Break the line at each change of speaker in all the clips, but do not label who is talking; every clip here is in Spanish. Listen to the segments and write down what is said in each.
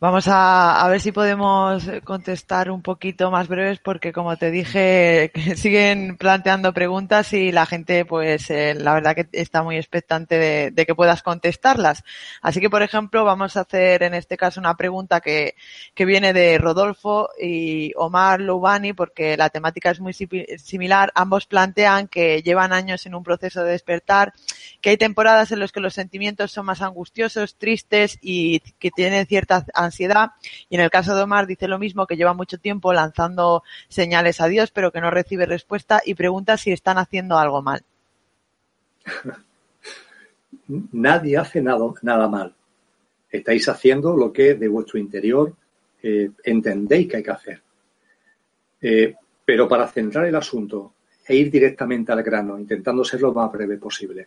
Vamos a, a, ver si podemos contestar un poquito más breves porque como te dije siguen planteando preguntas y la gente pues eh, la verdad que está muy expectante de, de, que puedas contestarlas. Así que por ejemplo vamos a hacer en este caso una pregunta que, que viene de Rodolfo y Omar Lubani porque la temática es muy similar. Ambos plantean que llevan años en un proceso de despertar, que hay temporadas en las que los sentimientos son más angustiosos, tristes y que tienen cierta ansiedad. Y en el caso de Omar dice lo mismo, que lleva mucho tiempo lanzando señales a Dios, pero que no recibe respuesta y pregunta si están haciendo algo mal.
Nadie hace nada, nada mal. Estáis haciendo lo que de vuestro interior eh, entendéis que hay que hacer. Eh, pero para centrar el asunto e ir directamente al grano, intentando ser lo más breve posible.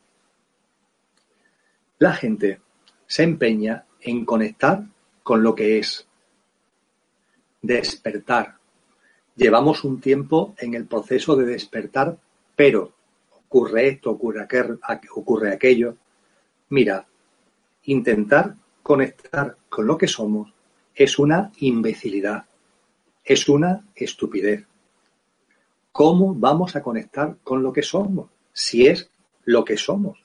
La gente se empeña en conectar con lo que es. Despertar. Llevamos un tiempo en el proceso de despertar, pero ocurre esto, ocurre, aquel, ocurre aquello. Mira, intentar conectar con lo que somos es una imbecilidad, es una estupidez. ¿Cómo vamos a conectar con lo que somos si es lo que somos?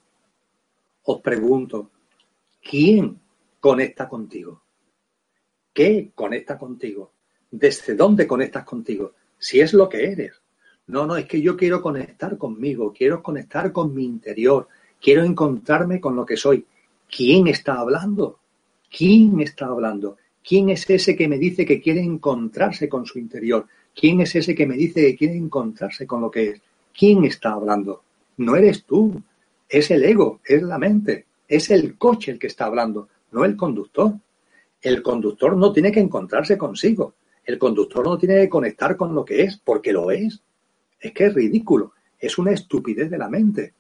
Os pregunto, ¿quién conecta contigo? ¿Qué conecta contigo? ¿Desde dónde conectas contigo? Si es lo que eres. No, no, es que yo quiero conectar conmigo, quiero conectar con mi interior, quiero encontrarme con lo que soy. ¿Quién está hablando? ¿Quién está hablando? ¿Quién es ese que me dice que quiere encontrarse con su interior? ¿Quién es ese que me dice que quiere encontrarse con lo que es? ¿Quién está hablando? No eres tú, es el ego, es la mente, es el coche el que está hablando, no el conductor. El conductor no tiene que encontrarse consigo. El conductor no tiene que conectar con lo que es, porque lo es. Es que es ridículo. Es una estupidez de la mente.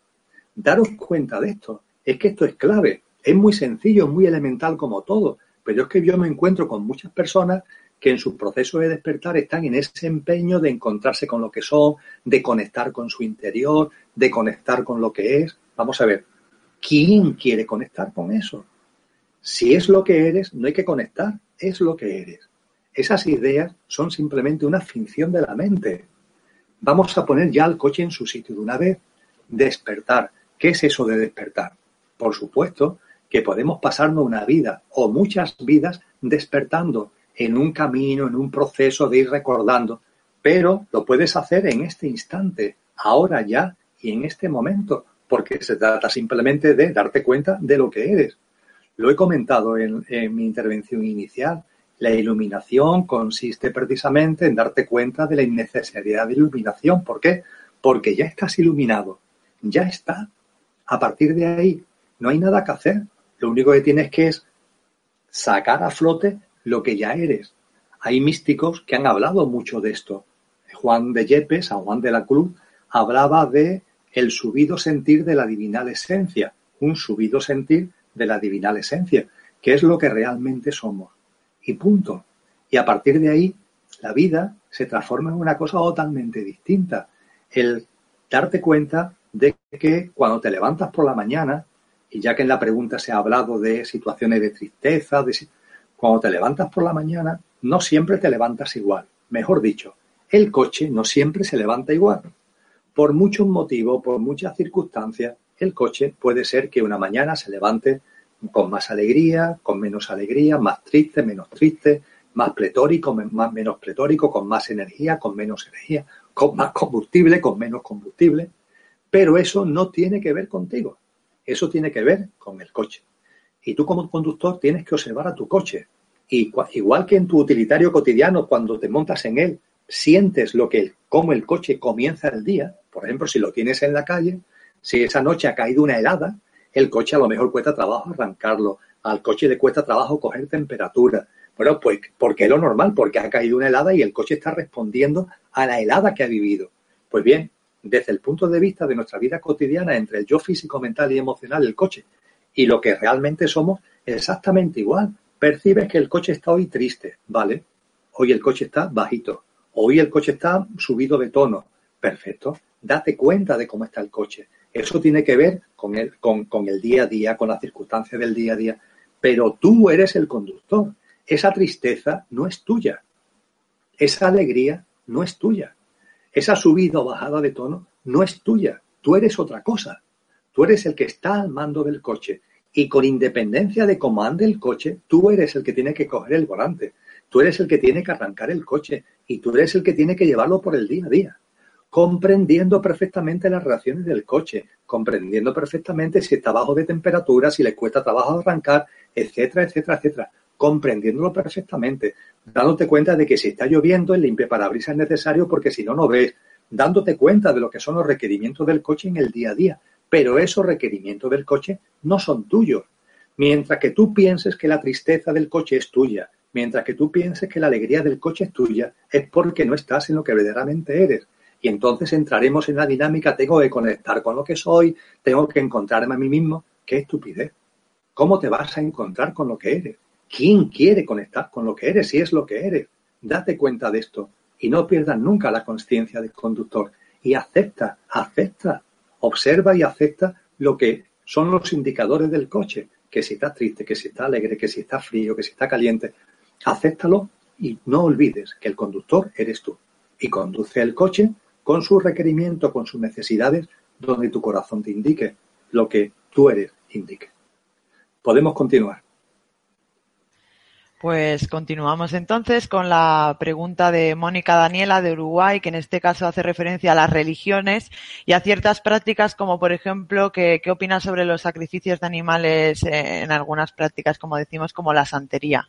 Daros cuenta de esto. Es que esto es clave. Es muy sencillo, muy elemental como todo. Pero es que yo me encuentro con muchas personas que en su proceso de despertar están en ese empeño de encontrarse con lo que son, de conectar con su interior, de conectar con lo que es. Vamos a ver, ¿quién quiere conectar con eso? Si es lo que eres, no hay que conectar, es lo que eres. Esas ideas son simplemente una finción de la mente. Vamos a poner ya el coche en su sitio de una vez. Despertar. ¿Qué es eso de despertar? Por supuesto que podemos pasarnos una vida o muchas vidas despertando en un camino, en un proceso de ir recordando, pero lo puedes hacer en este instante, ahora ya y en este momento, porque se trata simplemente de darte cuenta de lo que eres. Lo he comentado en, mi intervención inicial. La iluminación consiste precisamente en darte cuenta de la innecesidad de iluminación. ¿Por qué? Porque ya estás iluminado. Ya está. A partir de ahí no hay nada que hacer. Lo único que tienes que es sacar a flote lo que ya eres. Hay místicos que han hablado mucho de esto. Juan de Yepes, a Juan de la Cruz, hablaba de el subido sentir de la divinal esencia, un subido sentir de la divinal esencia, que es lo que realmente somos. Y punto. Y a partir de ahí, la vida se transforma en una cosa totalmente distinta. El darte cuenta de que cuando te levantas por la mañana, y ya que en la pregunta se ha hablado de situaciones de tristeza, de, cuando te levantas por la mañana, no siempre te levantas igual. Mejor dicho, el coche no siempre se levanta igual. Por muchos motivos, por muchas circunstancias, el coche puede ser que una mañana se levante con más alegría, con menos alegría, más triste, menos triste, más pletórico, más, menos pletórico, con más energía, con menos energía, con más combustible, con menos combustible. Pero eso no tiene que ver contigo. Eso tiene que ver con el coche. Y tú como conductor tienes que observar a tu coche. Y igual que en tu utilitario cotidiano, cuando te montas en él, sientes lo que cómo el coche comienza el día. Por ejemplo, si lo tienes en la calle, si esa noche ha caído una helada, el coche a lo mejor cuesta trabajo arrancarlo, al coche le cuesta trabajo coger temperatura. Bueno, pues, ¿por qué lo normal? Porque ha caído una helada y el coche está respondiendo a la helada que ha vivido. Pues bien, desde el punto de vista de nuestra vida cotidiana entre el yo físico, mental y emocional del coche y lo que realmente somos, exactamente igual. Percibes que el coche está hoy triste, ¿vale? Hoy el coche está bajito. Hoy el coche está subido de tono. Perfecto. Date cuenta de cómo está el coche. Eso tiene que ver con el, día a día, con las circunstancias del día a día. Pero tú eres el conductor. Esa tristeza no es tuya. Esa alegría no es tuya. Esa subida o bajada de tono no es tuya. Tú eres otra cosa. Tú eres el que está al mando del coche. Y con independencia de cómo ande el coche, tú eres el que tiene que coger el volante. Tú eres el que tiene que arrancar el coche. Y tú eres el que tiene que llevarlo por el día a día comprendiendo perfectamente las reacciones del coche, comprendiendo perfectamente si está bajo de temperatura, si le cuesta trabajo arrancar, etcétera, etcétera, etcétera, comprendiéndolo perfectamente, dándote cuenta de que si está lloviendo el limpiaparabrisas es necesario porque si no, no ves, dándote cuenta de lo que son los requerimientos del coche en el día a día, pero esos requerimientos del coche no son tuyos. Mientras que tú pienses que la tristeza del coche es tuya, mientras que tú pienses que la alegría del coche es tuya, es porque no estás en lo que verdaderamente eres y entonces entraremos en la dinámica, tengo que conectar con lo que soy, tengo que encontrarme a mí mismo. ¡Qué estupidez! ¿Cómo te vas a encontrar con lo que eres? ¿Quién quiere conectar con lo que eres si es lo que eres? Date cuenta de esto y no pierdas nunca la conciencia del conductor y acepta, acepta, observa y acepta lo que son los indicadores del coche, que si está triste, que si está alegre, que si está frío, que si está caliente, acéptalo y no olvides que el conductor eres tú y conduce el coche con su requerimiento, con sus necesidades, donde tu corazón te indique lo que tú eres indique. Podemos continuar.
Pues continuamos entonces con la pregunta de Mónica Daniela de Uruguay, que en este caso hace referencia a las religiones y a ciertas prácticas como, por ejemplo, ¿qué, qué opinas sobre los sacrificios de animales en algunas prácticas, como decimos, como la santería?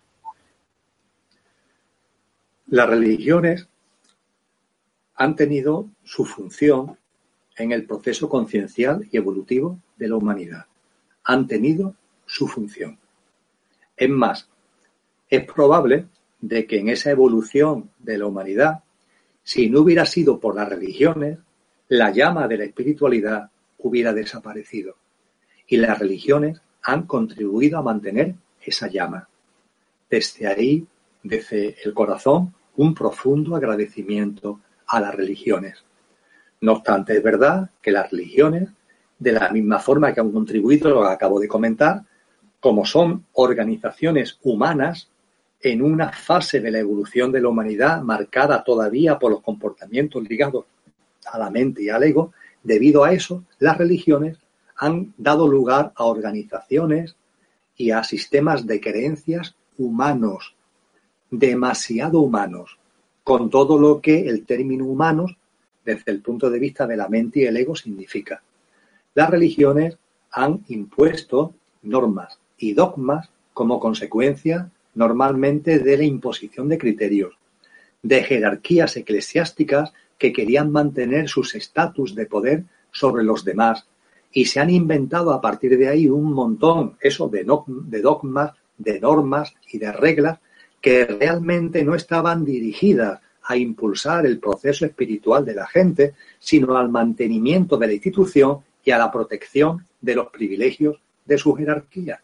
Las religiones han tenido su función en el proceso conciencial y evolutivo de la humanidad. Han tenido su función. Es más, es probable de que en esa evolución de la humanidad, si no hubiera sido por las religiones, la llama de la espiritualidad hubiera desaparecido. Y las religiones han contribuido a mantener esa llama. Desde ahí, desde el corazón, un profundo agradecimiento a las religiones. No obstante, es verdad que las religiones, de la misma forma que han contribuido, lo acabo de comentar, como son organizaciones humanas en una fase de la evolución de la humanidad marcada todavía por los comportamientos ligados a la mente y al ego, debido a eso, las religiones han dado lugar a organizaciones y a sistemas de creencias humanos, demasiado humanos, con todo lo que el término humanos, desde el punto de vista de la mente y el ego, significa. Las religiones han impuesto normas y dogmas como consecuencia normalmente de la imposición de criterios, de jerarquías eclesiásticas que querían mantener sus estatus de poder sobre los demás y se han inventado a partir de ahí un montón eso de, de dogmas, de normas y de reglas que realmente no estaban dirigidas a impulsar el proceso espiritual de la gente, sino al mantenimiento de la institución y a la protección de los privilegios de su jerarquía.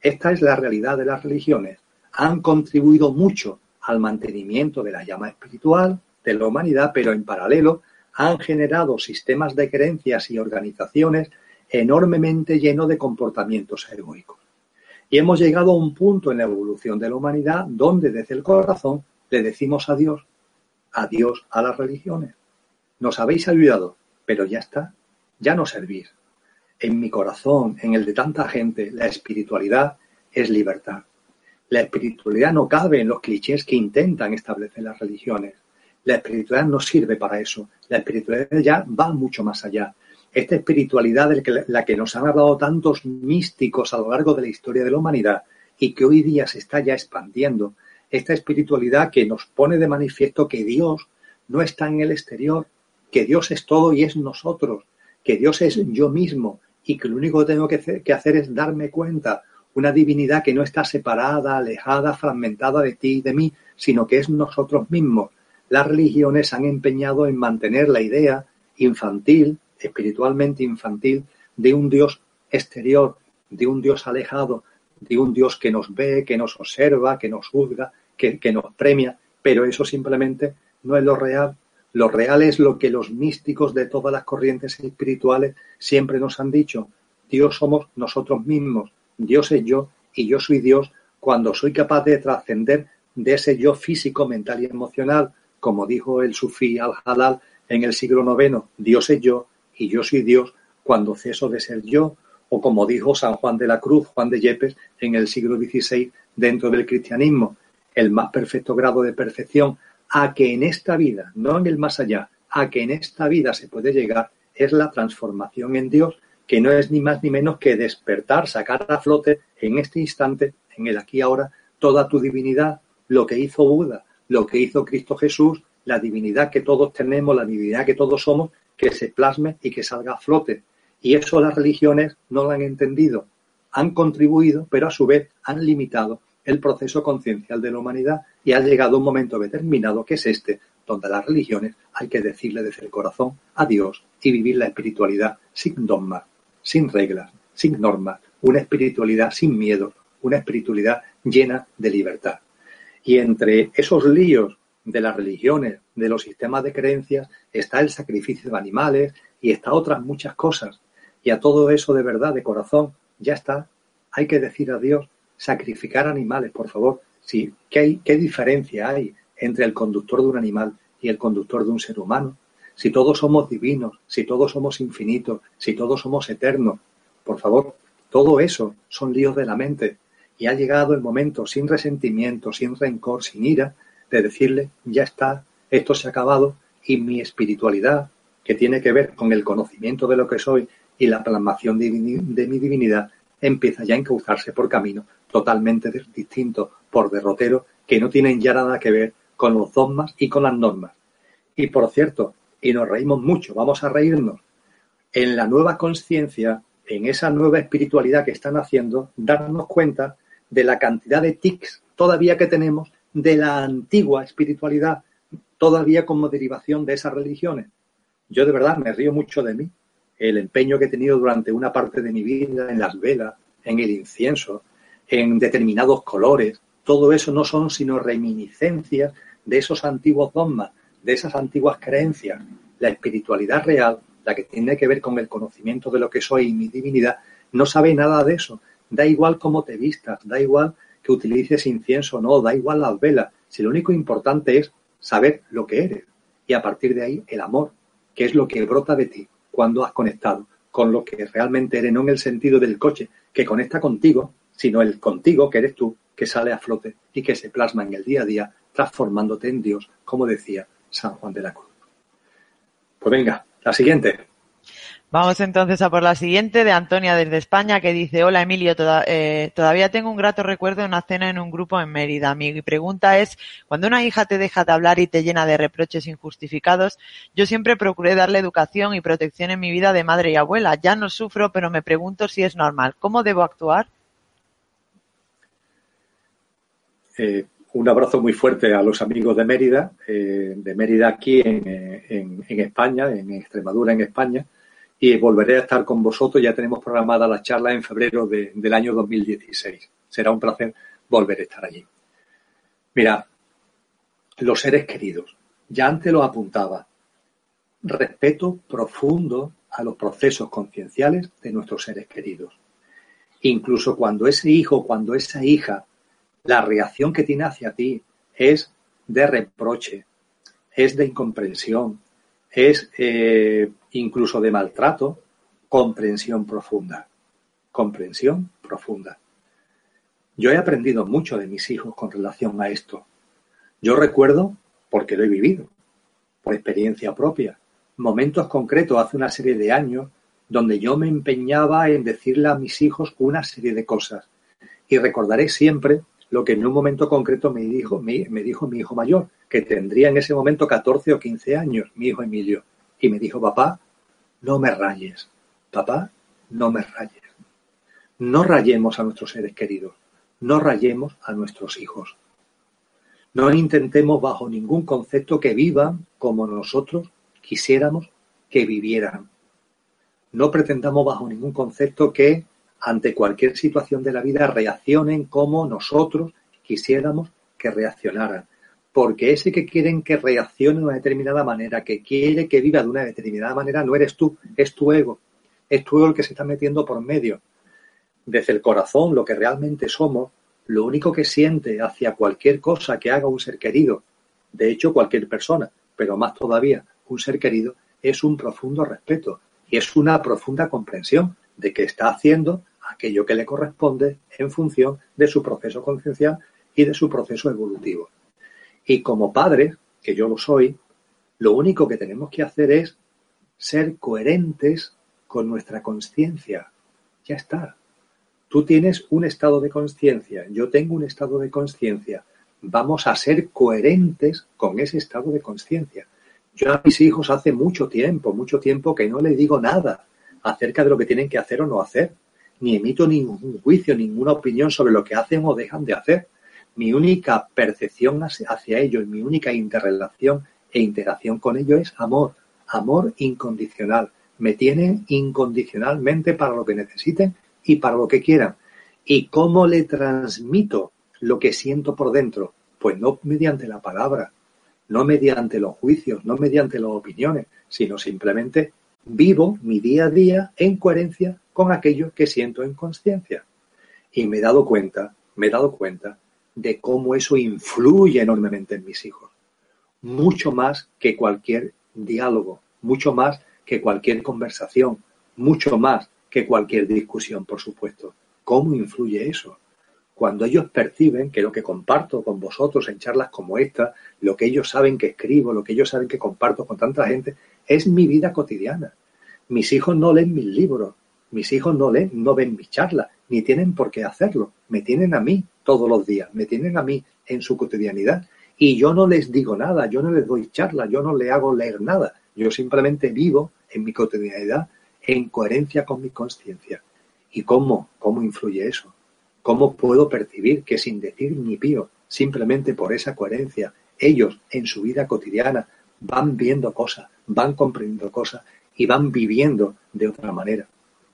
Esta es la realidad de las religiones. Han contribuido mucho al mantenimiento de la llama espiritual de la humanidad, pero en paralelo han generado sistemas de creencias y organizaciones enormemente llenos de comportamientos heroicos. Y hemos llegado a un punto en la evolución de la humanidad donde desde el corazón le decimos a Dios, adiós a las religiones. Nos habéis ayudado, pero ya está, ya no servís. En mi corazón, en el de tanta gente, la espiritualidad es libertad. La espiritualidad no cabe en los clichés que intentan establecer las religiones. La espiritualidad no sirve para eso. La espiritualidad ya va mucho más allá esta espiritualidad de la que nos han hablado tantos místicos a lo largo de la historia de la humanidad y que hoy día se está ya expandiendo, esta espiritualidad que nos pone de manifiesto que Dios no está en el exterior, que Dios es todo y es nosotros, que Dios es yo mismo y que lo único que tengo que hacer es darme cuenta, una divinidad que no está separada, alejada, fragmentada de ti y de mí, sino que es nosotros mismos. las religiones han empeñado en mantener la idea infantil, espiritualmente infantil, de un Dios exterior, de un Dios alejado, de un Dios que nos ve, que nos observa, que nos juzga, que, que nos premia, pero eso simplemente no es lo real. Lo real es lo que los místicos de todas las corrientes espirituales siempre nos han dicho. Dios somos nosotros mismos, Dios es yo y yo soy Dios cuando soy capaz de trascender de ese yo físico, mental y emocional, como dijo el sufí al-Halal en el siglo IX, Dios es yo y yo soy Dios cuando ceso de ser yo, o como dijo San Juan de la Cruz, Juan de Yepes, en el siglo XVI dentro del cristianismo, el más perfecto grado de perfección a que en esta vida, no en el más allá, a que en esta vida se puede llegar, es la transformación en Dios, que no es ni más ni menos que despertar, sacar a flote en este instante, en el aquí y ahora, toda tu divinidad, lo que hizo Buda, lo que hizo Cristo Jesús, la divinidad que todos tenemos, la divinidad que todos somos, que se plasme y que salga a flote. Y eso las religiones no lo han entendido. Han contribuido, pero a su vez han limitado el proceso conciencial de la humanidad y ha llegado un momento determinado que es este, donde las religiones hay que decirle desde el corazón a Dios y vivir la espiritualidad sin dogmas, sin reglas, sin normas, una espiritualidad sin miedo, una espiritualidad llena de libertad. Y entre esos líos de las religiones, de los sistemas de creencias, está el sacrificio de animales y está otras muchas cosas. Y a todo eso de verdad, de corazón, ya está. Hay que decir a Dios, sacrificar animales, por favor. Sí, ¿qué, ¿Qué diferencia hay entre el conductor de un animal y el conductor de un ser humano? Si todos somos divinos, si todos somos infinitos, si todos somos eternos, por favor, todo eso son líos de la mente. Y ha llegado el momento, sin resentimiento, sin rencor, sin ira, de decirle, ya está, esto se ha acabado y mi espiritualidad, que tiene que ver con el conocimiento de lo que soy y la plasmación de, mi divinidad, empieza ya a encauzarse por camino totalmente distinto, por derrotero, que no tienen ya nada que ver con los dogmas y con las normas. Y por cierto, y nos reímos mucho, vamos a reírnos, en la nueva conciencia, en esa nueva espiritualidad que están haciendo, darnos cuenta de la cantidad de tics todavía que tenemos de la antigua espiritualidad, todavía como derivación de esas religiones. Yo de verdad me río mucho de mí, el empeño que he tenido durante una parte de mi vida en las velas, en el incienso, en determinados colores, todo eso no son sino reminiscencias de esos antiguos dogmas, de esas antiguas creencias. La espiritualidad real, la que tiene que ver con el conocimiento de lo que soy y mi divinidad, no sabe nada de eso. Da igual cómo te vistas, da igual que utilices incienso o no, da igual las velas. Si lo único importante es saber lo que eres. Y a partir de ahí, el amor, que es lo que brota de ti cuando has conectado con lo que realmente eres, no en el sentido del coche que conecta contigo, sino el contigo, que eres tú, que sale a flote y que se plasma en el día a día, transformándote en Dios, como decía San Juan de la Cruz. Pues venga, la siguiente.
Vamos entonces a por la siguiente de Antonia desde España que dice, hola Emilio, eh, todavía tengo un grato recuerdo de una cena en un grupo en Mérida. Mi pregunta es, cuando una hija te deja de hablar y te llena de reproches injustificados, yo siempre procuré darle educación y protección en mi vida de madre y abuela. Ya no sufro, pero me pregunto si es normal. ¿Cómo debo actuar?
Eh, un abrazo muy fuerte a los amigos de Mérida, eh, de Mérida aquí en España, en Extremadura, en España y volveré a estar con vosotros. Ya tenemos programada la charla en febrero del año 2016. Será un placer volver a estar allí. Mira, los seres queridos. Ya antes lo apuntaba. Respeto profundo a los procesos concienciales de nuestros seres queridos. Incluso cuando ese hijo, cuando esa hija, la reacción que tiene hacia ti es de reproche, es de incomprensión, es eh, incluso de maltrato, comprensión profunda. Comprensión profunda. Yo he aprendido mucho de mis hijos con relación a esto. Yo recuerdo, porque lo he vivido, por experiencia propia, momentos concretos hace una serie de años donde yo me empeñaba en decirle a mis hijos una serie de cosas. Y recordaré siempre lo que en un momento concreto me dijo, mi hijo mayor, que tendría en ese momento 14 o 15 años, mi hijo Emilio, y me dijo, papá, no me rayes, papá, no me rayes. No rayemos a nuestros seres queridos, no rayemos a nuestros hijos. No intentemos bajo ningún concepto que vivan como nosotros quisiéramos que vivieran. No pretendamos bajo ningún concepto que ante cualquier situación de la vida reaccionen como nosotros quisiéramos que reaccionaran. Porque ese que quieren que reaccione de una determinada manera, que quiere que viva de una determinada manera, no eres tú, es tu ego. Es tu ego el que se está metiendo por medio. Desde el corazón, lo que realmente somos, lo único que siente hacia cualquier cosa que haga un ser querido, de hecho cualquier persona, pero más todavía un ser querido, es un profundo respeto y es una profunda comprensión de que está haciendo aquello que le corresponde en función de su proceso conciencial y de su proceso evolutivo. Y como padres, que yo lo soy, lo único que tenemos que hacer es ser coherentes con nuestra conciencia. Ya está. Tú tienes un estado de conciencia, yo tengo un estado de conciencia. Vamos a ser coherentes con ese estado de conciencia. Yo a mis hijos hace mucho tiempo, mucho tiempo que no les digo nada acerca de lo que tienen que hacer o no hacer, ni emito ningún juicio, ninguna opinión sobre lo que hacen o dejan de hacer. Mi única percepción hacia ellos, mi única interrelación e interacción con ellos es amor, amor incondicional. Me tienen incondicionalmente para lo que necesiten y para lo que quieran. ¿Y cómo le transmito lo que siento por dentro? Pues no mediante la palabra, no mediante los juicios, no mediante las opiniones, sino simplemente vivo mi día a día en coherencia con aquello que siento en conciencia. Y me he dado cuenta, me he dado cuenta de cómo eso influye enormemente en mis hijos. Mucho más que cualquier diálogo, mucho más que cualquier conversación, mucho más que cualquier discusión, por supuesto. ¿Cómo influye eso? Cuando ellos perciben que lo que comparto con vosotros en charlas como esta, lo que ellos saben que escribo, lo que ellos saben que comparto con tanta gente, es mi vida cotidiana. Mis hijos no leen mis libros, mis hijos no leen, no ven mis charlas, ni tienen por qué hacerlo. Me tienen a mí todos los días, me tienen a mí en su cotidianidad. Y yo no les digo nada, yo no les doy charla, yo no le hago leer nada. Yo simplemente vivo en mi cotidianidad en coherencia con mi conciencia. ¿Y cómo? ¿Cómo influye eso? ¿Cómo puedo percibir que sin decir ni pío, simplemente por esa coherencia, ellos en su vida cotidiana van viendo cosas, van comprendiendo cosas y van viviendo de otra manera?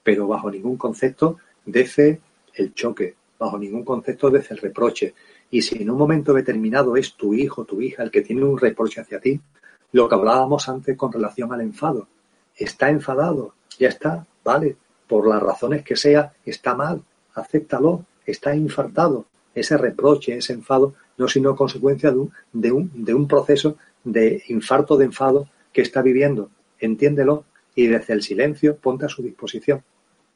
pero bajo ningún concepto desde el choque, bajo ningún concepto desde el reproche. Y si en un momento determinado es tu hijo, tu hija, el que tiene un reproche hacia ti, lo que hablábamos antes con relación al enfado, está enfadado, ya está, vale, por las razones que sea, está mal, acéptalo, está infartado. Ese reproche, ese enfado, no sino consecuencia de un, de un, de un proceso de infarto de enfado que está viviendo. Entiéndelo y desde el silencio ponte a su disposición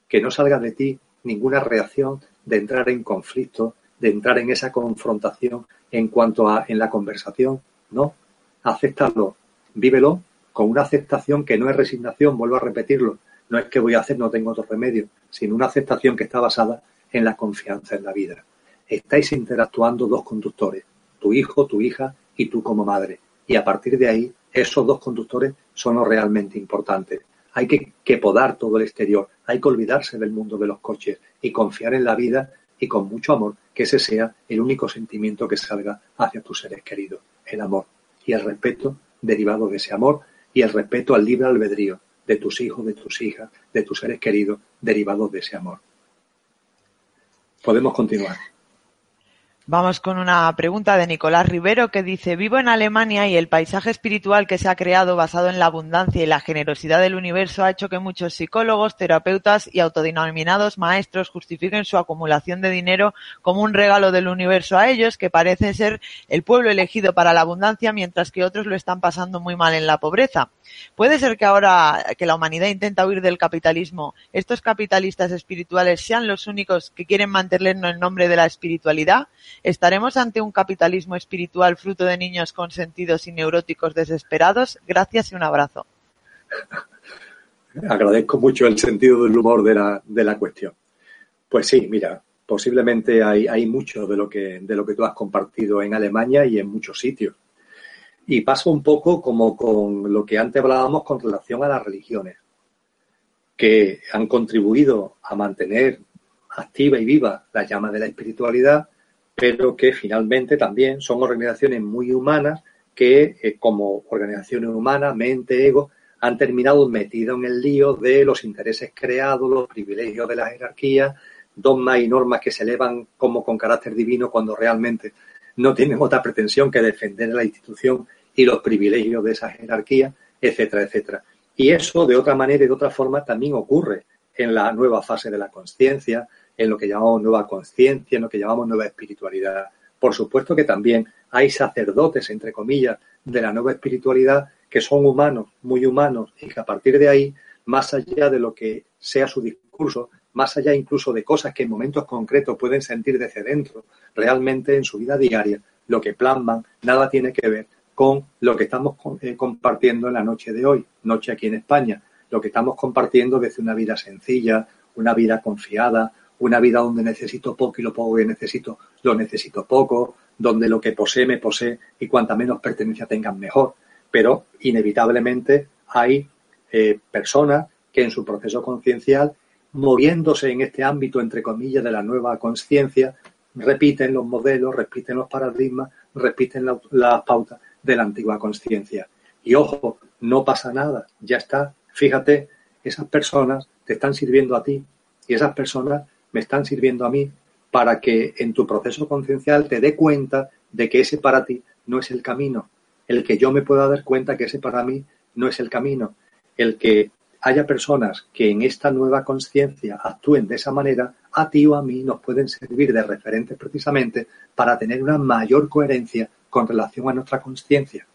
que no salga de ti ninguna reacción de entrar en conflicto, de entrar en esa confrontación en cuanto a en la conversación. No, acéptalo, vívelo con una aceptación que no es resignación, vuelvo a repetirlo, no es que voy a hacer, no tengo otro remedio, sino una aceptación que está basada en la confianza en la vida. Estáis interactuando dos conductores, tu hijo, tu hija y tú como madre. Y a partir de ahí, esos dos conductores son los realmente importantes. Hay que, podar todo el exterior, hay que olvidarse del mundo de los coches y confiar en la vida y con mucho amor que ese sea el único sentimiento que salga hacia tus seres queridos, el amor y el respeto derivado de ese amor y el respeto al libre albedrío de tus hijos, de tus hijas, de tus seres queridos derivados de ese amor. Podemos continuar.
Vamos con una pregunta de Nicolás Rivero que dice, vivo en Alemania y el paisaje espiritual que se ha creado basado en la abundancia y la generosidad del universo ha hecho que muchos psicólogos, terapeutas y autodenominados maestros justifiquen su acumulación de dinero como un regalo del universo a ellos, que parece ser el pueblo elegido para la abundancia, mientras que otros lo están pasando muy mal en la pobreza. Puede ser que ahora que la humanidad intenta huir del capitalismo, estos capitalistas espirituales sean los únicos que quieren mantenernos en nombre de la espiritualidad. ¿Estaremos ante un capitalismo espiritual fruto de niños consentidos y neuróticos desesperados? Gracias y un abrazo.
Agradezco mucho el sentido del humor de la, de la cuestión. Pues sí, mira, posiblemente hay, hay mucho de lo, que, de lo que tú has compartido en Alemania y en muchos sitios. Y pasa un poco como con lo que antes hablábamos con relación a las religiones, que han contribuido a mantener activa y viva la llama de la espiritualidad, pero que finalmente también son organizaciones muy humanas que, eh, como organizaciones humanas, mente, ego, han terminado metidos en el lío de los intereses creados, los privilegios de la jerarquía, dogmas y normas que se elevan como con carácter divino cuando realmente no tienen otra pretensión que defender la institución y los privilegios de esa jerarquía, etcétera, etcétera. Y eso, de otra manera y de otra forma, también ocurre en la nueva fase de la conciencia, en lo que llamamos nueva conciencia, en lo que llamamos nueva espiritualidad. Por supuesto que también hay sacerdotes, entre comillas, de la nueva espiritualidad que son humanos, muy humanos, y que a partir de ahí, más allá de lo que sea su discurso, más allá incluso de cosas que en momentos concretos pueden sentir desde dentro, realmente en su vida diaria, lo que plasman nada tiene que ver con lo que estamos eh, compartiendo en la noche de hoy, noche aquí en España, lo que estamos compartiendo desde una vida sencilla, una vida confiada, una vida donde necesito poco y lo poco que necesito lo necesito poco, donde lo que posee me posee y cuanta menos pertenencia tengan mejor pero inevitablemente hay eh, personas que en su proceso conciencial, moviéndose en este ámbito, entre comillas, de la nueva conciencia, repiten los modelos, repiten los paradigmas, repiten las pautas de la antigua conciencia. Y ojo, no pasa nada, ya está. Fíjate, esas personas te están sirviendo a ti y esas personas me están sirviendo a mí para que en tu proceso conciencial te dé cuenta de que ese para ti no es el camino, el que yo me pueda dar cuenta que ese para mí no es el camino, el que haya personas que en esta nueva conciencia actúen de esa manera, a ti o a mí nos pueden servir de referentes precisamente para tener una mayor coherencia con relación a nuestra conciencia.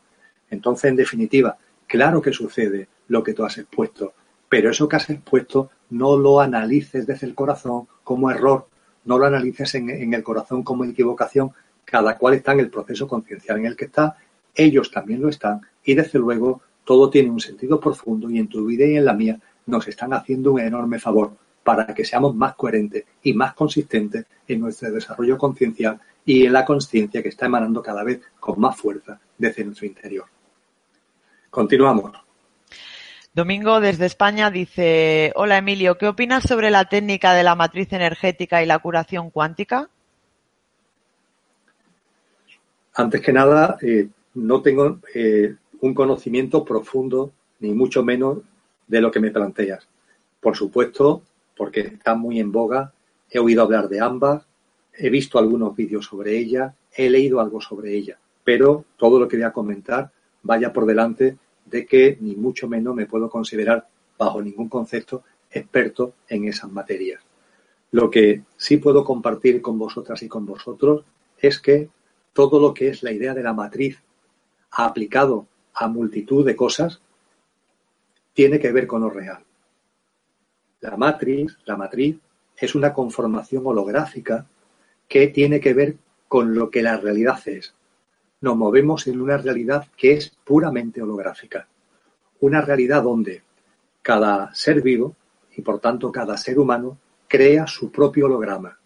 Entonces, en definitiva, claro que sucede lo que tú has expuesto, pero eso que has expuesto no lo analices desde el corazón como error, no lo analices en, el corazón como equivocación, cada cual está en el proceso conciencial en el que está ellos también lo están y desde luego todo tiene un sentido profundo y en tu vida y en la mía nos están haciendo un enorme favor para que seamos más coherentes y más consistentes en nuestro desarrollo conciencial y en la conciencia que está emanando cada vez con más fuerza desde nuestro interior. Continuamos.
Domingo desde España dice, hola Emilio, ¿qué opinas sobre la técnica de la matriz energética y la curación cuántica?
Antes que nada, eh, no tengo eh, un conocimiento profundo, ni mucho menos, de lo que me planteas. Por supuesto, porque está muy en boga, he oído hablar de ambas, he visto algunos vídeos sobre ella, he leído algo sobre ella, pero todo lo que voy a comentar vaya por delante de que ni mucho menos me puedo considerar bajo ningún concepto experto en esas materias. Lo que sí puedo compartir con vosotras y con vosotros es que todo lo que es la idea de la matriz aplicado a multitud de cosas, tiene que ver con lo real. La matriz, la matriz es una conformación holográfica que tiene que ver con lo que la realidad es. Nos movemos en una realidad que es puramente holográfica. Una realidad donde cada ser vivo y por tanto cada ser humano crea su propio holograma.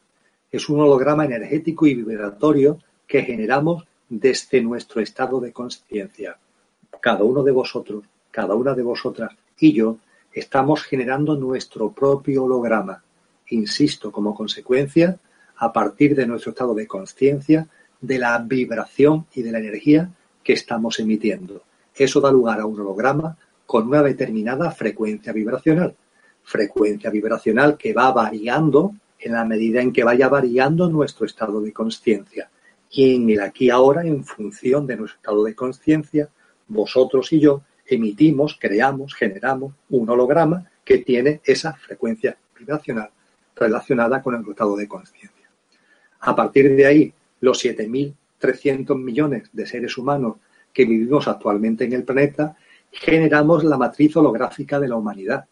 Es un holograma energético y vibratorio que generamos desde nuestro estado de conciencia. Cada uno de vosotros, cada una de vosotras y yo estamos generando nuestro propio holograma, insisto, como consecuencia, a partir de nuestro estado de conciencia, de la vibración y de la energía que estamos emitiendo. Eso da lugar a un holograma con una determinada frecuencia vibracional. Frecuencia vibracional que va variando en la medida en que vaya variando nuestro estado de conciencia y en el aquí ahora, en función de nuestro estado de conciencia, vosotros y yo emitimos, creamos, generamos un holograma que tiene esa frecuencia vibracional relacionada con el estado de conciencia. A partir de ahí, los 7.300 millones de seres humanos que vivimos actualmente en el planeta, generamos la matriz holográfica de la humanidad.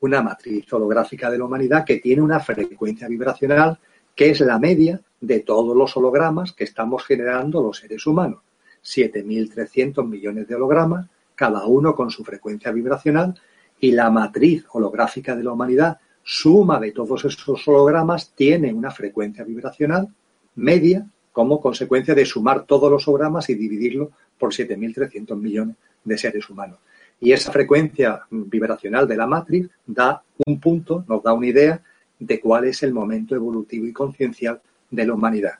Una matriz holográfica de la humanidad que tiene una frecuencia vibracional que es la media de todos los hologramas que estamos generando los seres humanos. 7.300 millones de hologramas, cada uno con su frecuencia vibracional, y la matriz holográfica de la humanidad, suma de todos esos hologramas, tiene una frecuencia vibracional media como consecuencia de sumar todos los hologramas y dividirlo por 7.300 millones de seres humanos. Y esa frecuencia vibracional de la matriz da un punto, nos da una idea de cuál es el momento evolutivo y conciencial de la humanidad.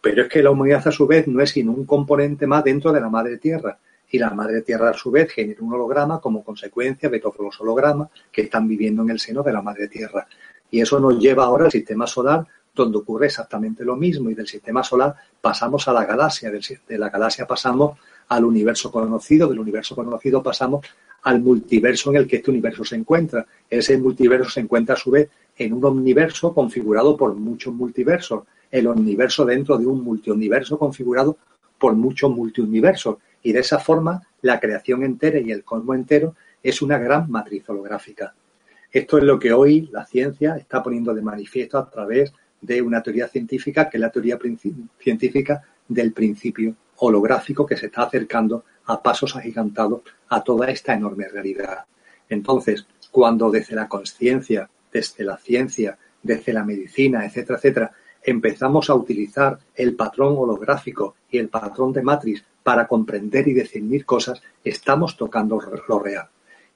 Pero es que la humanidad a su vez no es sino un componente más dentro de la madre tierra. Y la madre tierra a su vez genera un holograma como consecuencia de todos los hologramas que están viviendo en el seno de la madre tierra. Y eso nos lleva ahora al sistema solar, donde ocurre exactamente lo mismo. Y del sistema solar pasamos a la galaxia, de la galaxia pasamos al universo conocido, del universo conocido pasamos al multiverso en el que este universo se encuentra. Ese multiverso se encuentra a su vez en un omniverso configurado por muchos multiversos, el universo dentro de un multiuniverso configurado por muchos multiuniversos. Y de esa forma, la creación entera y el cosmos entero es una gran matriz holográfica. Esto es lo que hoy la ciencia está poniendo de manifiesto a través de una teoría científica, que es la teoría científica del principio holográfico que se está acercando a pasos agigantados a toda esta enorme realidad. Entonces, cuando desde la conciencia, desde la ciencia, desde la medicina, etcétera, etcétera, empezamos a utilizar el patrón holográfico y el patrón de matriz para comprender y definir cosas, estamos tocando lo real.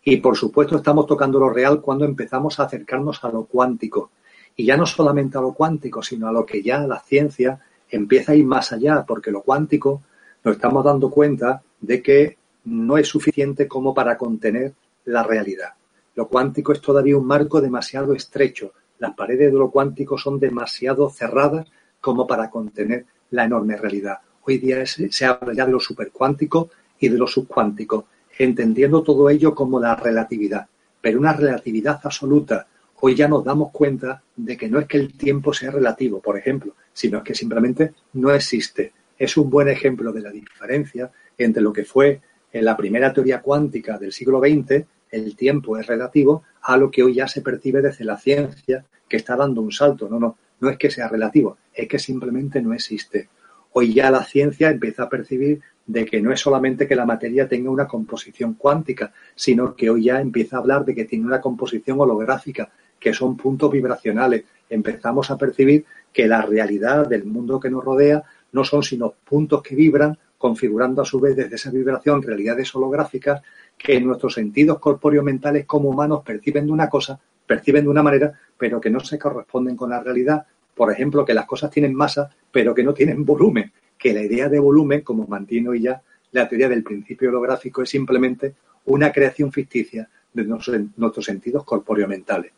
Y por supuesto estamos tocando lo real cuando empezamos a acercarnos a lo cuántico. Y ya no solamente a lo cuántico, sino a lo que ya la ciencia empieza a ir más allá, porque lo cuántico nos estamos dando cuenta de que no es suficiente como para contener la realidad. Lo cuántico es todavía un marco demasiado estrecho. Las paredes de lo cuántico son demasiado cerradas como para contener la enorme realidad. Hoy día se habla ya de lo supercuántico y de lo subcuántico, entendiendo todo ello como la relatividad, pero una relatividad absoluta. Hoy ya nos damos cuenta de que no es que el tiempo sea relativo, por ejemplo, sino que simplemente no existe. Es un buen ejemplo de la diferencia entre lo que fue en la primera teoría cuántica del siglo XX, el tiempo es relativo, a lo que hoy ya se percibe desde la ciencia, que está dando un salto. No, no, no es que sea relativo, es que simplemente no existe. Hoy ya la ciencia empieza a percibir de que no es solamente que la materia tenga una composición cuántica, sino que hoy ya empieza a hablar de que tiene una composición holográfica, que son puntos vibracionales. Empezamos a percibir que la realidad del mundo que nos rodea no son sino puntos que vibran, configurando a su vez desde esa vibración realidades holográficas que nuestros sentidos corpóreo-mentales como humanos perciben de una cosa, perciben de una manera, pero que no se corresponden con la realidad. Por ejemplo, que las cosas tienen masa, pero que no tienen volumen. Que la idea de volumen, como mantiene hoy ya la teoría del principio holográfico, es simplemente una creación ficticia de nuestros, sentidos corpóreo-mentales.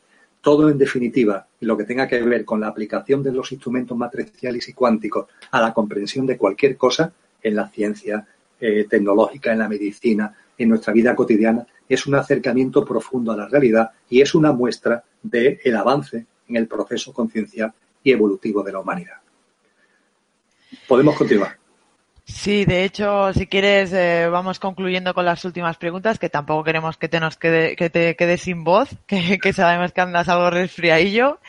Todo, en definitiva, lo que tenga que ver con la aplicación de los instrumentos matriciales y cuánticos a la comprensión de cualquier cosa en la ciencia eh, tecnológica, en la medicina, en nuestra vida cotidiana, es un acercamiento profundo a la realidad y es una muestra del el avance en el proceso conciencial y evolutivo de la humanidad. Podemos continuar.
Sí, de hecho, si quieres, eh, vamos concluyendo con las últimas preguntas, que tampoco queremos que te nos quede, que te quedes sin voz, que, que sabemos que andas algo resfriadillo.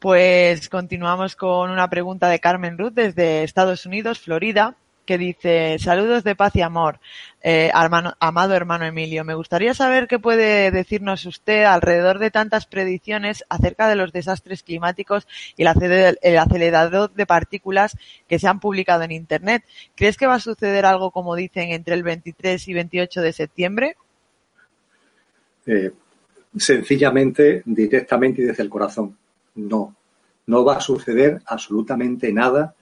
Pues continuamos con una pregunta de Carmen Ruth desde Estados Unidos, Florida que dice, saludos de paz y amor, eh, amado hermano Emilio. Me gustaría saber qué puede decirnos usted alrededor de tantas predicciones acerca de los desastres climáticos y el acelerador de partículas que se han publicado en Internet. ¿Crees que va a suceder algo como dicen entre el 23 y 28 de septiembre?
Eh, sencillamente, directamente y desde el corazón. No, no va a suceder absolutamente nada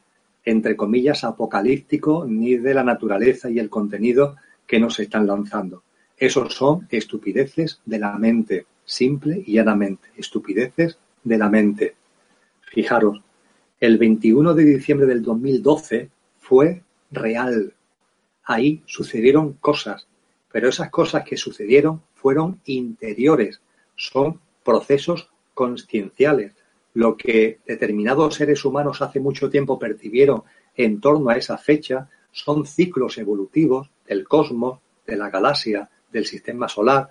entre comillas, apocalíptico ni de la naturaleza y el contenido que nos están lanzando. Esos son estupideces de la mente, simple y llanamente, estupideces de la mente. Fijaros, el 21 de diciembre del 2012 fue real. Ahí sucedieron cosas, pero esas cosas que sucedieron fueron interiores, son procesos conscienciales, lo que determinados seres humanos hace mucho tiempo percibieron en torno a esa fecha son ciclos evolutivos del cosmos, de la galaxia, del sistema solar,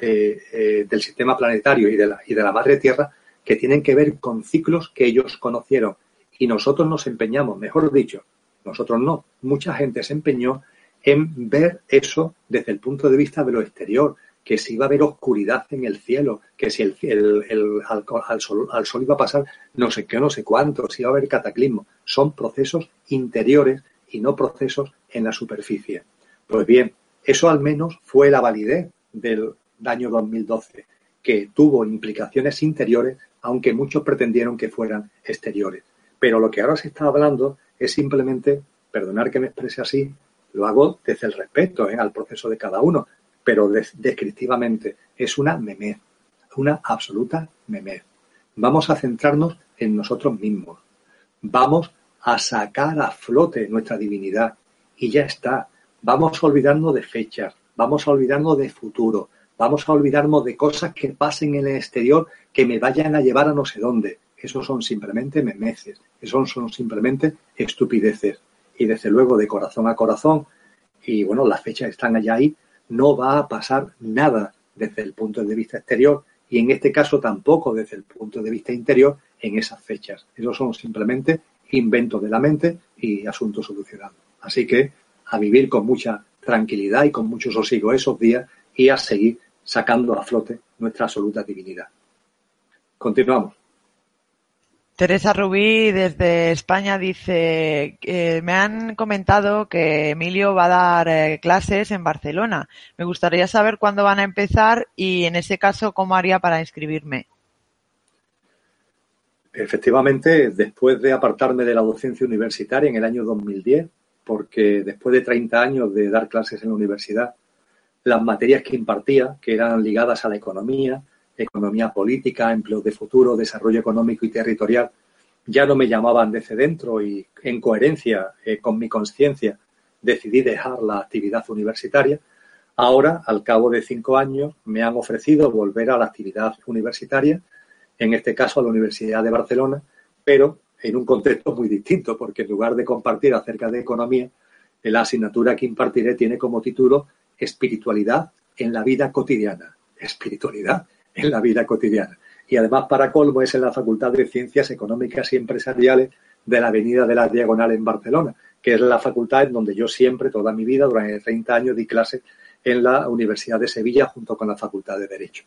eh, del sistema planetario y de, la, y de la madre Tierra, que tienen que ver con ciclos que ellos conocieron. Y nosotros nos empeñamos, mejor dicho, nosotros no, mucha gente se empeñó en ver eso desde el punto de vista de lo exterior, que si iba a haber oscuridad en el cielo, que si el, el, al, sol, al, sol, iba a pasar no sé qué, no sé cuánto, si iba a haber cataclismo. Son procesos interiores y no procesos en la superficie. Pues bien, eso al menos fue la validez del año 2012, que tuvo implicaciones interiores, aunque muchos pretendieron que fueran exteriores. Pero lo que ahora se está hablando es simplemente, perdonar que me exprese así, lo hago desde el respeto ¿eh? al proceso de cada uno, pero descriptivamente es una memez, una absoluta memez. Vamos a centrarnos en nosotros mismos. Vamos a sacar a flote nuestra divinidad y ya está. Vamos a olvidarnos de fechas, vamos a olvidarnos de futuro, vamos a olvidarnos de cosas que pasen en el exterior que me vayan a llevar a no sé dónde. Esos son simplemente memeces, esos son simplemente estupideces. Y desde luego, de corazón a corazón, y bueno, las fechas están allá ahí, no va a pasar nada desde el punto de vista exterior y en este caso tampoco desde el punto de vista interior en esas fechas. Esos son simplemente inventos de la mente y asuntos solucionados. Así que a vivir con mucha tranquilidad y con mucho sosiego esos días y a seguir sacando a flote nuestra absoluta divinidad. Continuamos.
Teresa Rubí desde España dice, que me han comentado que Emilio va a dar eh, clases en Barcelona. Me gustaría saber cuándo van a empezar y en ese caso cómo haría para inscribirme.
Efectivamente, después de apartarme de la docencia universitaria en el año 2010, porque después de 30 años de dar clases en la universidad, las materias que impartía, que eran ligadas a la economía, economía política, empleo de futuro, desarrollo económico y territorial, ya no me llamaban desde dentro y en coherencia eh, con mi conciencia decidí dejar la actividad universitaria. Ahora, al cabo de cinco años, me han ofrecido volver a la actividad universitaria, en este caso a la Universidad de Barcelona, pero en un contexto muy distinto, porque en lugar de compartir acerca de economía, la asignatura que impartiré tiene como título Espiritualidad en la vida cotidiana. Espiritualidad en la vida cotidiana. Y además, para colmo, es en la Facultad de Ciencias Económicas y Empresariales de la Avenida de la Diagonal en Barcelona, que es la facultad en donde yo siempre, toda mi vida, durante 30 años, di clases en la Universidad de Sevilla junto con la Facultad de Derecho.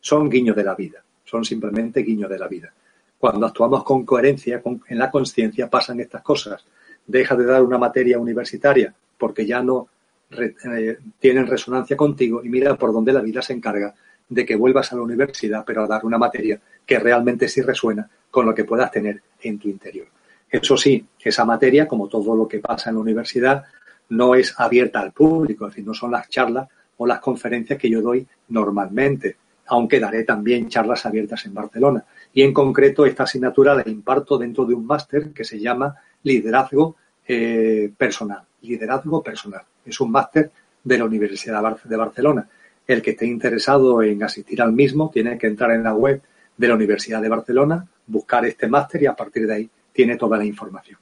Son guiños de la vida, son simplemente guiños de la vida. Cuando actuamos con coherencia, en la conciencia, pasan estas cosas. Deja de dar una materia universitaria porque ya no eh, tienen resonancia contigo y mira por dónde la vida se encarga de que vuelvas a la universidad, pero a dar una materia que realmente sí resuena con lo que puedas tener en tu interior. Eso sí, esa materia, como todo lo que pasa en la universidad, no es abierta al público, es decir, no son las charlas o las conferencias que yo doy normalmente, aunque daré también charlas abiertas en Barcelona. Y en concreto, esta asignatura la imparto dentro de un máster que se llama Liderazgo eh, Personal. Liderazgo Personal. Es un máster de la Universidad de Barcelona. El que esté interesado en asistir al mismo tiene que entrar en la web de la Universidad de Barcelona, buscar este máster y a partir de ahí tiene toda la información.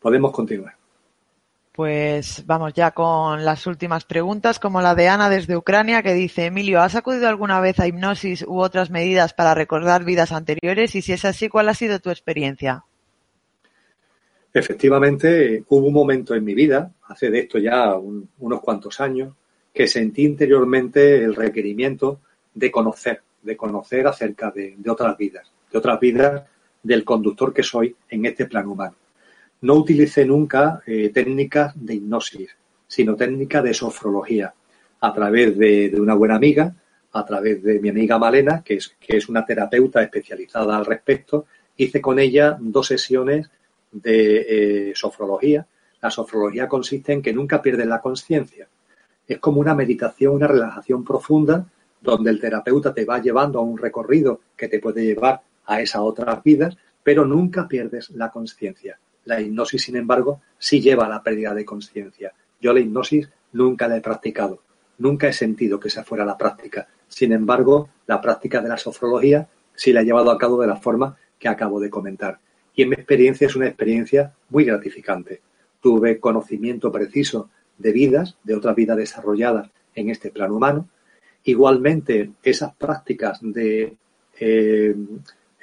Podemos continuar.
Pues vamos ya con las últimas preguntas, como la de Ana desde Ucrania, que dice, Emilio, ¿has acudido alguna vez a hipnosis u otras medidas para recordar vidas anteriores? Y si es así, ¿cuál ha sido tu experiencia?
Efectivamente, hubo un momento en mi vida, hace de esto ya unos cuantos años, que sentí interiormente el requerimiento de conocer, de conocer acerca de, otras vidas, de otras vidas del conductor que soy en este plano humano. No utilicé nunca eh, técnicas de hipnosis, sino técnicas de sofrología, a través de, una buena amiga, a través de mi amiga Malena, que es, que es una terapeuta especializada al respecto, hice con ella dos sesiones de eh, sofrología. La sofrología consiste en que nunca pierdes la conciencia, es como una meditación, una relajación profunda, donde el terapeuta te va llevando a un recorrido que te puede llevar a esas otras vidas, pero nunca pierdes la conciencia. La hipnosis, sin embargo, sí lleva a la pérdida de conciencia. Yo la hipnosis nunca la he practicado, nunca he sentido que esa fuera la práctica. Sin embargo, la práctica de la sofrología sí la he llevado a cabo de la forma que acabo de comentar. Y en mi experiencia es una experiencia muy gratificante. Tuve conocimiento preciso de vidas, de otras vidas desarrolladas en este plano humano. Igualmente, esas prácticas de eh,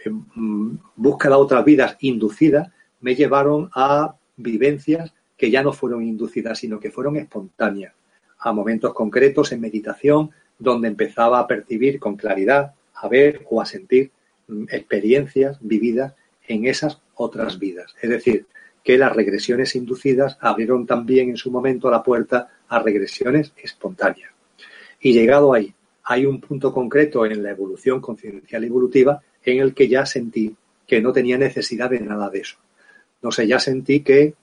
em, búsqueda de otras vidas inducidas me llevaron a vivencias que ya no fueron inducidas, sino que fueron espontáneas, a momentos concretos en meditación, donde empezaba a percibir con claridad, a ver o a sentir mm, experiencias vividas en esas otras vidas. Es decir, que las regresiones inducidas abrieron también en su momento la puerta a regresiones espontáneas. Y llegado ahí, hay un punto concreto en la evolución conciencial evolutiva en el que ya sentí que no tenía necesidad de nada de eso. No sé, ya sentí que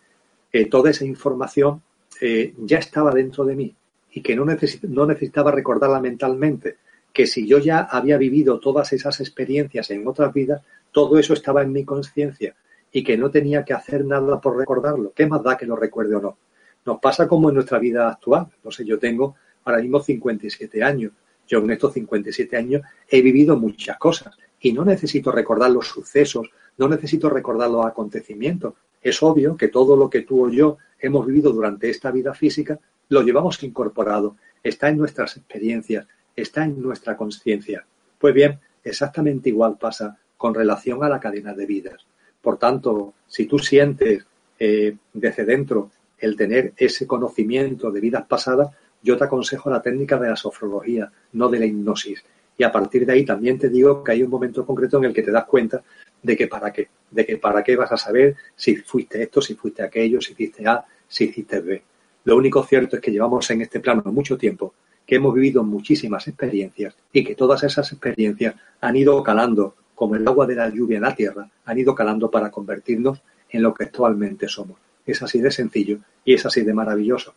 eh, toda esa información eh, ya estaba dentro de mí y que no, no necesitaba recordarla mentalmente, que si yo ya había vivido todas esas experiencias en otras vidas, todo eso estaba en mi conciencia y que no tenía que hacer nada por recordarlo. ¿Qué más da que lo recuerde o no? Nos pasa como en nuestra vida actual. No sé, yo tengo ahora mismo 57 años. Yo en estos 57 años he vivido muchas cosas y no necesito recordar los sucesos, no necesito recordar los acontecimientos. Es obvio que todo lo que tú o yo hemos vivido durante esta vida física lo llevamos incorporado, está en nuestras experiencias, está en nuestra conciencia. Pues bien, exactamente igual pasa con relación a la cadena de vidas. Por tanto, si tú sientes eh, desde dentro el tener ese conocimiento de vidas pasadas, yo te aconsejo la técnica de la sofrología, no de la hipnosis. Y a partir de ahí también te digo que hay un momento concreto en el que te das cuenta de que para qué, de que para qué vas a saber si fuiste esto, si fuiste aquello, si hiciste A, si hiciste B. Lo único cierto es que llevamos en este plano mucho tiempo, que hemos vivido muchísimas experiencias y que todas esas experiencias han ido calando, como el agua de la lluvia en la tierra, han ido calando para convertirnos en lo que actualmente somos. Es así de sencillo y es así de maravilloso.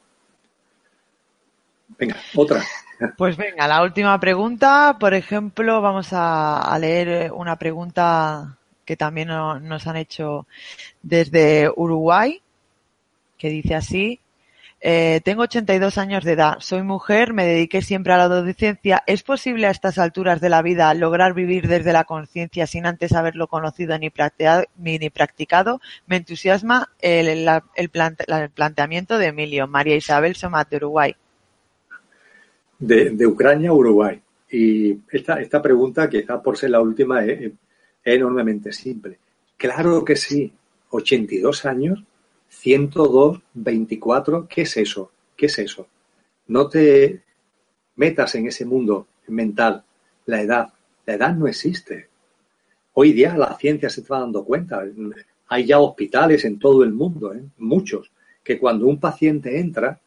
Venga, otra.
Pues venga, la última pregunta. Por ejemplo, vamos a, leer una pregunta que también nos han hecho desde Uruguay, que dice así. Eh, tengo 82 años de edad, soy mujer, me dediqué siempre a la docencia. ¿Es posible a estas alturas de la vida lograr vivir desde la conciencia sin antes haberlo conocido ni, practicado? Me entusiasma el, planteamiento de Emilio, María Isabel Somat de Uruguay.
De, Ucrania Uruguay. Y esta, pregunta, quizás por ser la última, es enormemente simple. Claro que sí, 82 años 102, 24, ¿qué es eso? ¿Qué es eso? No te metas en ese mundo mental, la edad. La edad no existe. Hoy día la ciencia se está dando cuenta. Hay ya hospitales en todo el mundo, ¿eh? muchos, que cuando un paciente entra,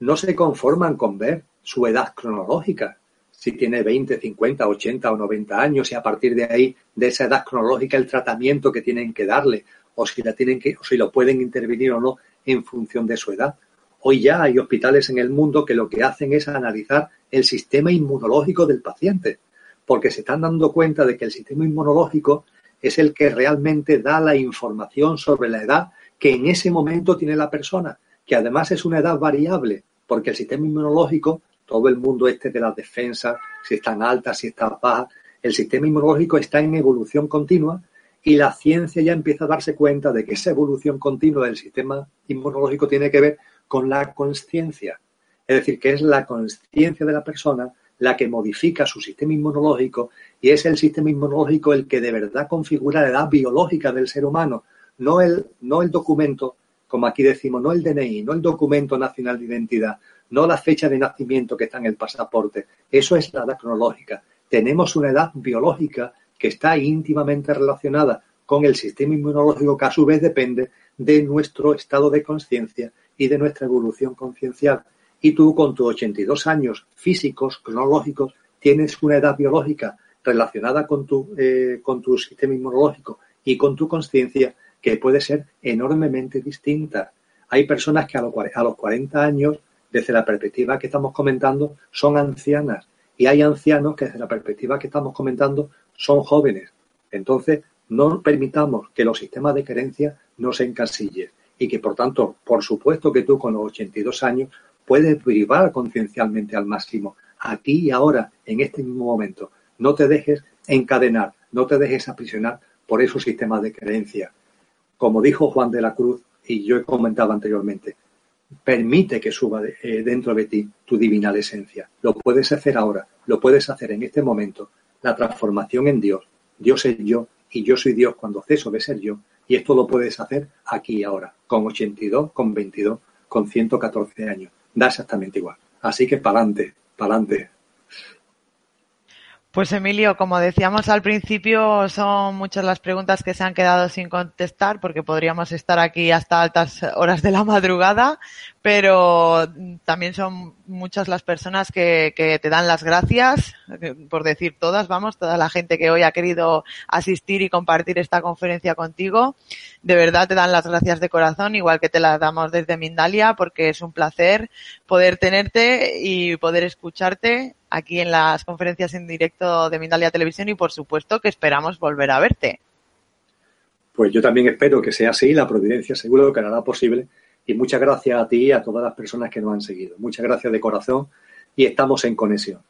no se conforman con ver su edad cronológica, si tiene 20, 50, 80 o 90 años y a partir de ahí, de esa edad cronológica, el tratamiento que tienen que darle o si la tienen que, o si lo pueden intervenir o no en función de su edad. Hoy ya hay hospitales en el mundo que lo que hacen es analizar el sistema inmunológico del paciente, porque se están dando cuenta de que el sistema inmunológico es el que realmente da la información sobre la edad que en ese momento tiene la persona, que además es una edad variable, porque el sistema inmunológico, todo el mundo este de las defensas, si están altas, si están bajas, el sistema inmunológico está en evolución continua y la ciencia ya empieza a darse cuenta de que esa evolución continua del sistema inmunológico tiene que ver con la conciencia. Es decir, que es la conciencia de la persona la que modifica su sistema inmunológico y es el sistema inmunológico el que de verdad configura la edad biológica del ser humano, no el, no el documento, como aquí decimos, no el DNI, no el documento nacional de identidad, no la fecha de nacimiento que está en el pasaporte. Eso es la edad cronológica. Tenemos una edad biológica que está íntimamente relacionada con el sistema inmunológico que a su vez depende de nuestro estado de conciencia y de nuestra evolución conciencial. Y tú con tus 82 años físicos, cronológicos, tienes una edad biológica relacionada con tu, eh, con tu sistema inmunológico y con tu conciencia que puede ser enormemente distinta. Hay personas que a los, a los 40 años, desde la perspectiva que estamos comentando, son ancianas. Y hay ancianos que desde la perspectiva que estamos comentando son jóvenes. Entonces, no permitamos que los sistemas de creencia no se encasillen y que, por tanto, por supuesto que tú con los 82 años puedes privar conciencialmente al máximo, aquí y ahora, en este mismo momento. No te dejes encadenar, no te dejes aprisionar por esos sistemas de creencia. Como dijo Juan de la Cruz, y yo he comentado anteriormente, permite que suba eh, dentro de ti tu divina esencia. Lo puedes hacer ahora, lo puedes hacer en este momento, la transformación en Dios. Dios es yo y yo soy Dios cuando ceso de ser yo. Y esto lo puedes hacer aquí y ahora, con 82, con 22, con 114 años. Da exactamente igual. Así que para adelante, para adelante.
Pues Emilio, como decíamos al principio, son muchas las preguntas que se han quedado sin contestar porque podríamos estar aquí hasta altas horas de la madrugada, pero también son muchas las personas que, que, te dan las gracias, por decir todas, vamos, toda la gente que hoy ha querido asistir y compartir esta conferencia contigo. De verdad te dan las gracias de corazón, igual que te las damos desde Mindalia, porque es un placer poder tenerte y poder escucharte aquí en las conferencias en directo de Mindalia Televisión y por supuesto que esperamos volver a verte.
Pues yo también espero que sea así, la providencia seguro que hará posible y muchas gracias a ti y a todas las personas que nos han seguido. Muchas gracias de corazón y estamos en conexión.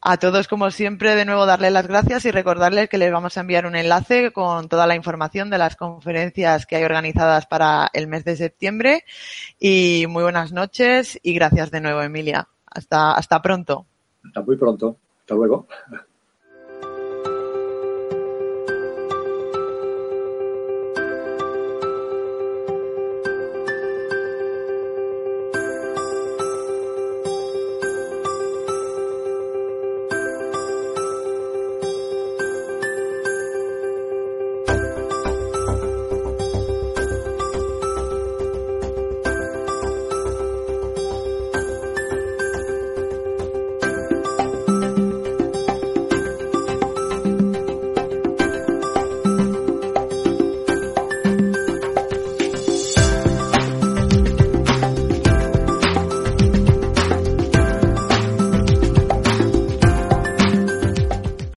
A todos, como siempre, de nuevo darles las gracias y recordarles que les vamos a enviar un enlace con toda la información de las conferencias que hay organizadas para el mes de septiembre. Y muy buenas noches y gracias de nuevo, Emilia. Hasta, hasta pronto.
Hasta muy pronto. Hasta luego.